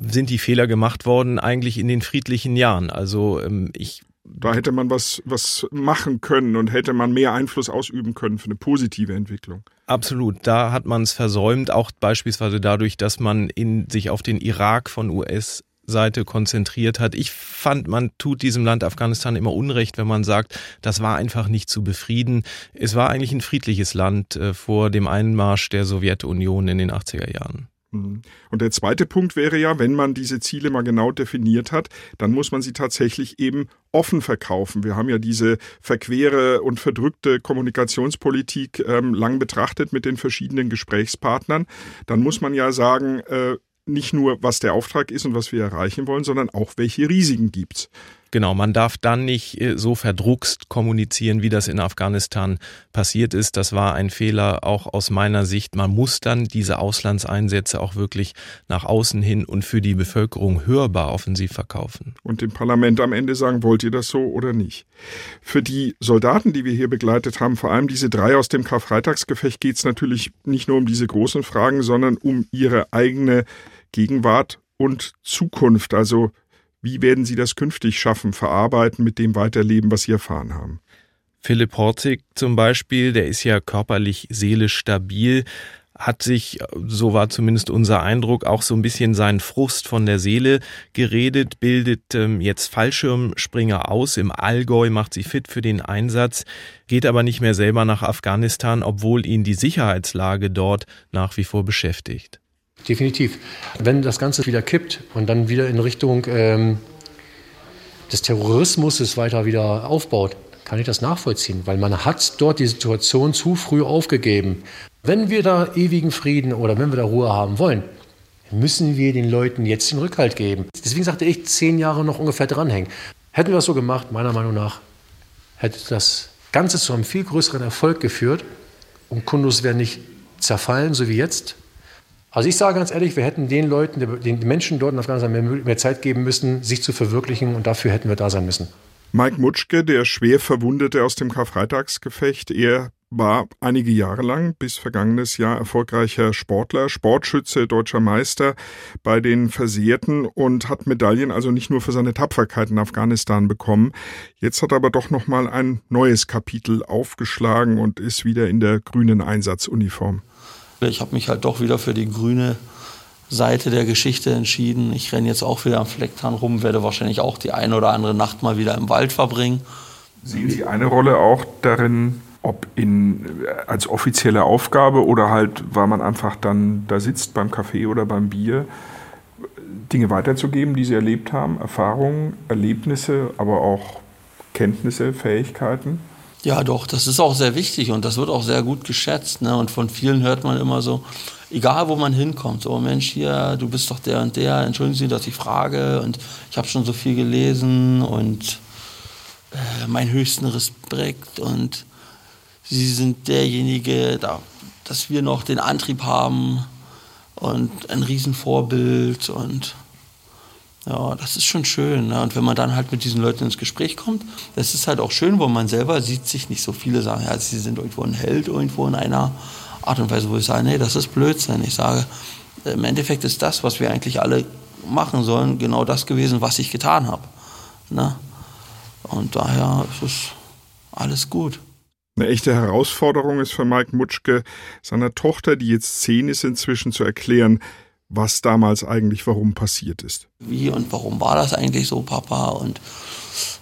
sind die Fehler gemacht worden eigentlich in den friedlichen Jahren. Also ähm, ich da hätte man was, was machen können und hätte man mehr Einfluss ausüben können für eine positive Entwicklung. Absolut, da hat man es versäumt, auch beispielsweise dadurch, dass man in, sich auf den Irak von US Seite konzentriert hat. Ich fand, man tut diesem Land Afghanistan immer Unrecht, wenn man sagt, das war einfach nicht zu befrieden. Es war eigentlich ein friedliches Land äh, vor dem Einmarsch der Sowjetunion in den 80er Jahren. Mhm. Und der zweite Punkt wäre ja, wenn man diese Ziele mal genau definiert hat, dann muss man sie tatsächlich eben offen verkaufen. Wir haben ja diese verquere und verdrückte Kommunikationspolitik ähm, lang betrachtet mit den verschiedenen Gesprächspartnern. Dann muss man ja sagen, äh, nicht nur, was der Auftrag ist und was wir erreichen wollen, sondern auch, welche Risiken gibt's. Genau, man darf dann nicht äh, so verdruckst kommunizieren, wie das in Afghanistan passiert ist. Das war ein Fehler auch aus meiner Sicht. Man muss dann diese Auslandseinsätze auch wirklich nach außen hin und für die Bevölkerung hörbar offensiv verkaufen. Und dem Parlament am Ende sagen, wollt ihr das so oder nicht? Für die Soldaten, die wir hier begleitet haben, vor allem diese drei aus dem Karfreitagsgefecht, geht es natürlich nicht nur um diese großen Fragen, sondern um ihre eigene Gegenwart und Zukunft. Also wie werden Sie das künftig schaffen, verarbeiten, mit dem weiterleben, was Sie erfahren haben? Philipp Horzig zum Beispiel, der ist ja körperlich, seelisch stabil, hat sich, so war zumindest unser Eindruck, auch so ein bisschen seinen Frust von der Seele geredet, bildet ähm, jetzt Fallschirmspringer aus im Allgäu, macht sich fit für den Einsatz, geht aber nicht mehr selber nach Afghanistan, obwohl ihn die Sicherheitslage dort nach wie vor beschäftigt. Definitiv. Wenn das Ganze wieder kippt und dann wieder in Richtung ähm, des Terrorismus weiter wieder aufbaut, kann ich das nachvollziehen, weil man hat dort die Situation zu früh aufgegeben. Wenn wir da ewigen Frieden oder wenn wir da Ruhe haben wollen, müssen wir den Leuten jetzt den Rückhalt geben. Deswegen sagte ich, zehn Jahre noch ungefähr dranhängen. Hätten wir das so gemacht, meiner Meinung nach, hätte das Ganze zu einem viel größeren Erfolg geführt und Kundus wäre nicht zerfallen, so wie jetzt, also ich sage ganz ehrlich, wir hätten den Leuten, den Menschen dort in Afghanistan mehr, mehr Zeit geben müssen, sich zu verwirklichen und dafür hätten wir da sein müssen. Mike Mutschke, der schwer Verwundete aus dem Karfreitagsgefecht, er war einige Jahre lang bis vergangenes Jahr erfolgreicher Sportler, Sportschütze, deutscher Meister bei den Versehrten und hat Medaillen also nicht nur für seine Tapferkeit in Afghanistan bekommen. Jetzt hat er aber doch noch mal ein neues Kapitel aufgeschlagen und ist wieder in der grünen Einsatzuniform. Ich habe mich halt doch wieder für die grüne Seite der Geschichte entschieden. Ich renne jetzt auch wieder am Flecktarn rum, werde wahrscheinlich auch die eine oder andere Nacht mal wieder im Wald verbringen. Sehen Sie eine Rolle auch darin, ob in, als offizielle Aufgabe oder halt, weil man einfach dann da sitzt beim Kaffee oder beim Bier, Dinge weiterzugeben, die Sie erlebt haben, Erfahrungen, Erlebnisse, aber auch Kenntnisse, Fähigkeiten? Ja, doch, das ist auch sehr wichtig und das wird auch sehr gut geschätzt. Ne? Und von vielen hört man immer so, egal wo man hinkommt, so Mensch, hier, du bist doch der und der, entschuldigen Sie, dass ich frage und ich habe schon so viel gelesen und äh, meinen höchsten Respekt und Sie sind derjenige, da, dass wir noch den Antrieb haben, und ein Riesenvorbild und ja, das ist schon schön. Ne? Und wenn man dann halt mit diesen Leuten ins Gespräch kommt, das ist halt auch schön, wo man selber sieht sich nicht so viele sagen, ja, sie sind irgendwo ein Held, irgendwo in einer Art und Weise, wo ich sage, nee, das ist Blödsinn. Ich sage, im Endeffekt ist das, was wir eigentlich alle machen sollen, genau das gewesen, was ich getan habe. Ne? Und daher ist es alles gut. Eine echte Herausforderung ist für Mike Mutschke, seiner Tochter, die jetzt zehn ist, inzwischen zu erklären, was damals eigentlich warum passiert ist. Wie und warum war das eigentlich so, Papa? Und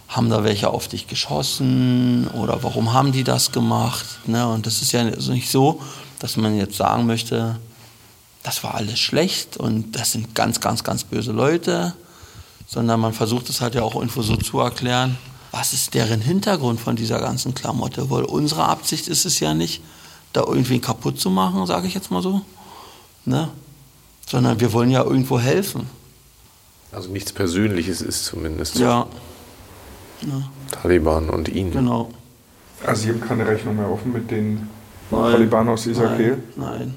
haben da welche auf dich geschossen? Oder warum haben die das gemacht? Ne? Und das ist ja nicht so, dass man jetzt sagen möchte, das war alles schlecht und das sind ganz, ganz, ganz böse Leute, sondern man versucht es halt ja auch irgendwo so zu erklären, was ist deren Hintergrund von dieser ganzen Klamotte? Weil unsere Absicht ist es ja nicht, da irgendwie kaputt zu machen, sage ich jetzt mal so, ne? Sondern wir wollen ja irgendwo helfen. Also nichts Persönliches ist zumindest. Ja. ja. Taliban und ihn. Genau. Also Sie haben keine Rechnung mehr offen mit den nein, Taliban aus Israel? Nein, nein.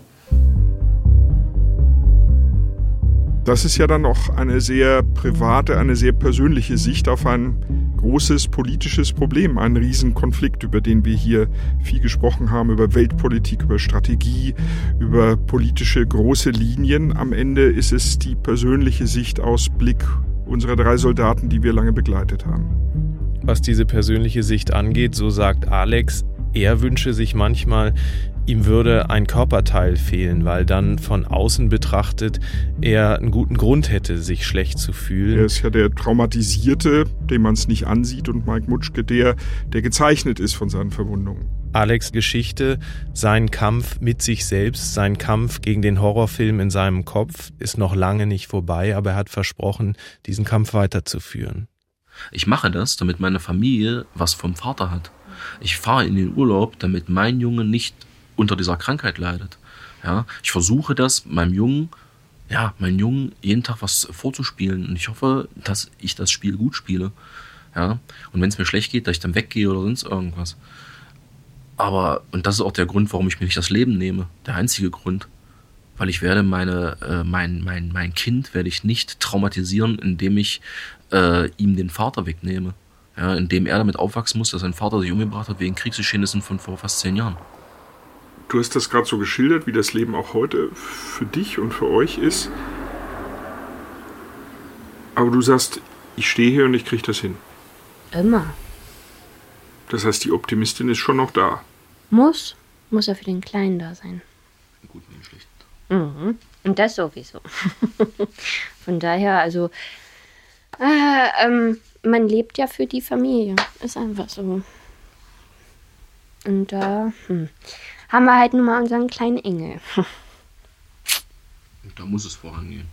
Das ist ja dann auch eine sehr private, eine sehr persönliche Sicht auf ein großes politisches Problem, ein Riesenkonflikt, über den wir hier viel gesprochen haben, über Weltpolitik, über Strategie, über politische große Linien. Am Ende ist es die persönliche Sicht aus Blick unserer drei Soldaten, die wir lange begleitet haben. Was diese persönliche Sicht angeht, so sagt Alex, er wünsche sich manchmal, ihm würde ein Körperteil fehlen, weil dann von außen betrachtet er einen guten Grund hätte, sich schlecht zu fühlen. Er ist ja der Traumatisierte, dem man es nicht ansieht, und Mike Mutschke der, der gezeichnet ist von seinen Verwundungen. Alex Geschichte, sein Kampf mit sich selbst, sein Kampf gegen den Horrorfilm in seinem Kopf ist noch lange nicht vorbei, aber er hat versprochen, diesen Kampf weiterzuführen. Ich mache das, damit meine Familie was vom Vater hat. Ich fahre in den Urlaub, damit mein Junge nicht unter dieser Krankheit leidet. Ja, ich versuche das meinem Jungen, ja, meinem Jungen jeden Tag was vorzuspielen und ich hoffe, dass ich das Spiel gut spiele. Ja, und wenn es mir schlecht geht, dass ich dann weggehe oder sonst irgendwas. Aber, und das ist auch der Grund, warum ich mir nicht das Leben nehme. Der einzige Grund. Weil ich werde meine, äh, mein, mein, mein Kind werde ich nicht traumatisieren, indem ich äh, ihm den Vater wegnehme. Ja, indem er damit aufwachsen muss, dass sein Vater sich umgebracht hat wegen Kriegsgeschehnissen von vor fast zehn Jahren. Du hast das gerade so geschildert, wie das Leben auch heute für dich und für euch ist. Aber du sagst, ich stehe hier und ich kriege das hin. Immer. Das heißt, die Optimistin ist schon noch da. Muss. Muss ja für den Kleinen da sein. Gut wie schlecht. Mhm. Und das sowieso. Von daher, also, äh, ähm, man lebt ja für die Familie. Ist einfach so. Und da, äh, hm haben wir halt nun mal unseren kleinen Engel. da muss es vorangehen.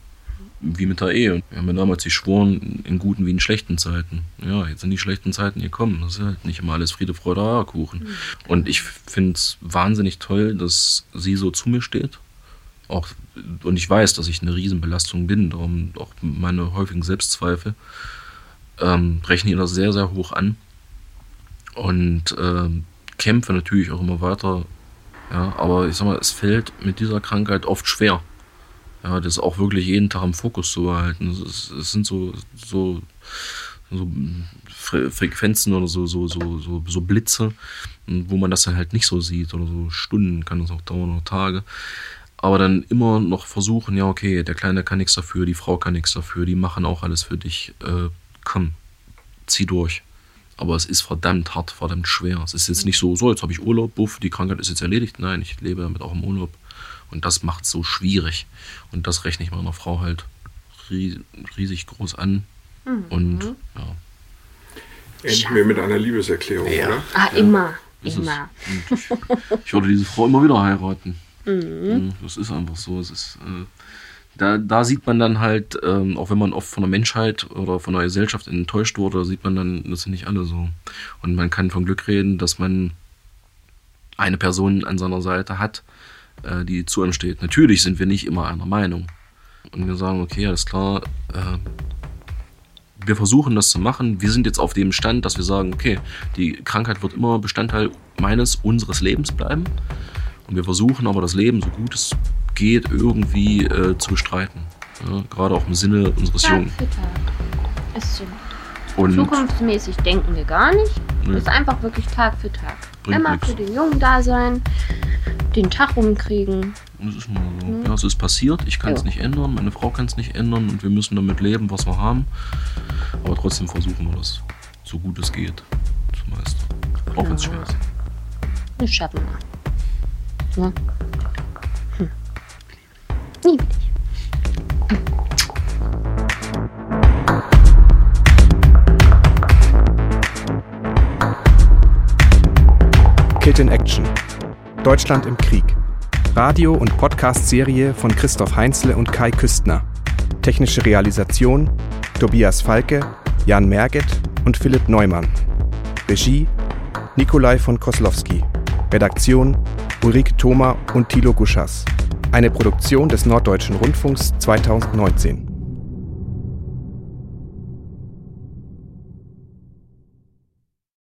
Wie mit der Ehe. Wir haben ja damals geschworen, in guten wie in schlechten Zeiten. Ja, jetzt sind die schlechten Zeiten gekommen. Das ist halt nicht immer alles Friede, Freude, Eierkuchen. Mhm. Und ich finde es wahnsinnig toll, dass sie so zu mir steht. Auch, und ich weiß, dass ich eine Riesenbelastung bin, darum auch meine häufigen Selbstzweifel. Ähm, rechne ihr das sehr, sehr hoch an. Und ähm, kämpfe natürlich auch immer weiter ja, aber ich sag mal, es fällt mit dieser Krankheit oft schwer. Ja, das auch wirklich jeden Tag im Fokus zu behalten. Es, sind so, so, so Frequenzen oder so, so, so, so, so Blitze, wo man das dann halt nicht so sieht. Oder so Stunden kann das auch dauern oder Tage. Aber dann immer noch versuchen, ja, okay, der Kleine kann nichts dafür, die Frau kann nichts dafür, die machen auch alles für dich. Äh, komm, zieh durch. Aber es ist verdammt hart, verdammt schwer. Es ist jetzt nicht so, so, jetzt habe ich Urlaub, buff, die Krankheit ist jetzt erledigt. Nein, ich lebe damit auch im Urlaub. Und das macht es so schwierig. Und das rechne ich meiner Frau halt riesig groß an. Mhm. Und ja. Enden wir mit einer Liebeserklärung, ja. oder? Ah, ja. immer. immer. Ich, ich, würde diese Frau immer wieder heiraten. Mhm. Das ist einfach so. Es ist, äh, da, da sieht man dann halt, ähm, auch wenn man oft von der Menschheit oder von der Gesellschaft enttäuscht wurde, sieht man dann, das sind nicht alle so. Und man kann von Glück reden, dass man eine Person an seiner Seite hat, äh, die zu einem steht. Natürlich sind wir nicht immer einer Meinung. Und wir sagen, okay, alles klar, äh, wir versuchen das zu machen. Wir sind jetzt auf dem Stand, dass wir sagen, okay, die Krankheit wird immer Bestandteil meines, unseres Lebens bleiben. Und wir versuchen aber das Leben so gut es geht, irgendwie äh, zu bestreiten. Ja, gerade auch im Sinne unseres Tag Jungen. für Tag. Ist so. Und Zukunftsmäßig denken wir gar nicht. Nö. Ist einfach wirklich Tag für Tag. Bringt Immer nix. für den Jungen da sein, den Tag rumkriegen. Und es ist mal so. Mhm. Ja, es ist passiert, ich kann es Ja. nicht ändern, meine Frau kann es nicht ändern und wir müssen damit leben, was wir haben. Aber trotzdem versuchen wir das, so gut es geht, zu meistern. Auch wenn es schwer ist. Das schaffen wir. Ja. Nie wieder. Kid in Action. Deutschland im Krieg. Radio- und Podcast-Serie von Christoph Heinzle und Kai Küstner. Technische Realisation Tobias Falke, Jan Merget und Philipp Neumann. Regie Nikolai von Koslowski. Redaktion Ulrike Thoma und Thilo Guschas. Eine Produktion des Norddeutschen Rundfunks 2019.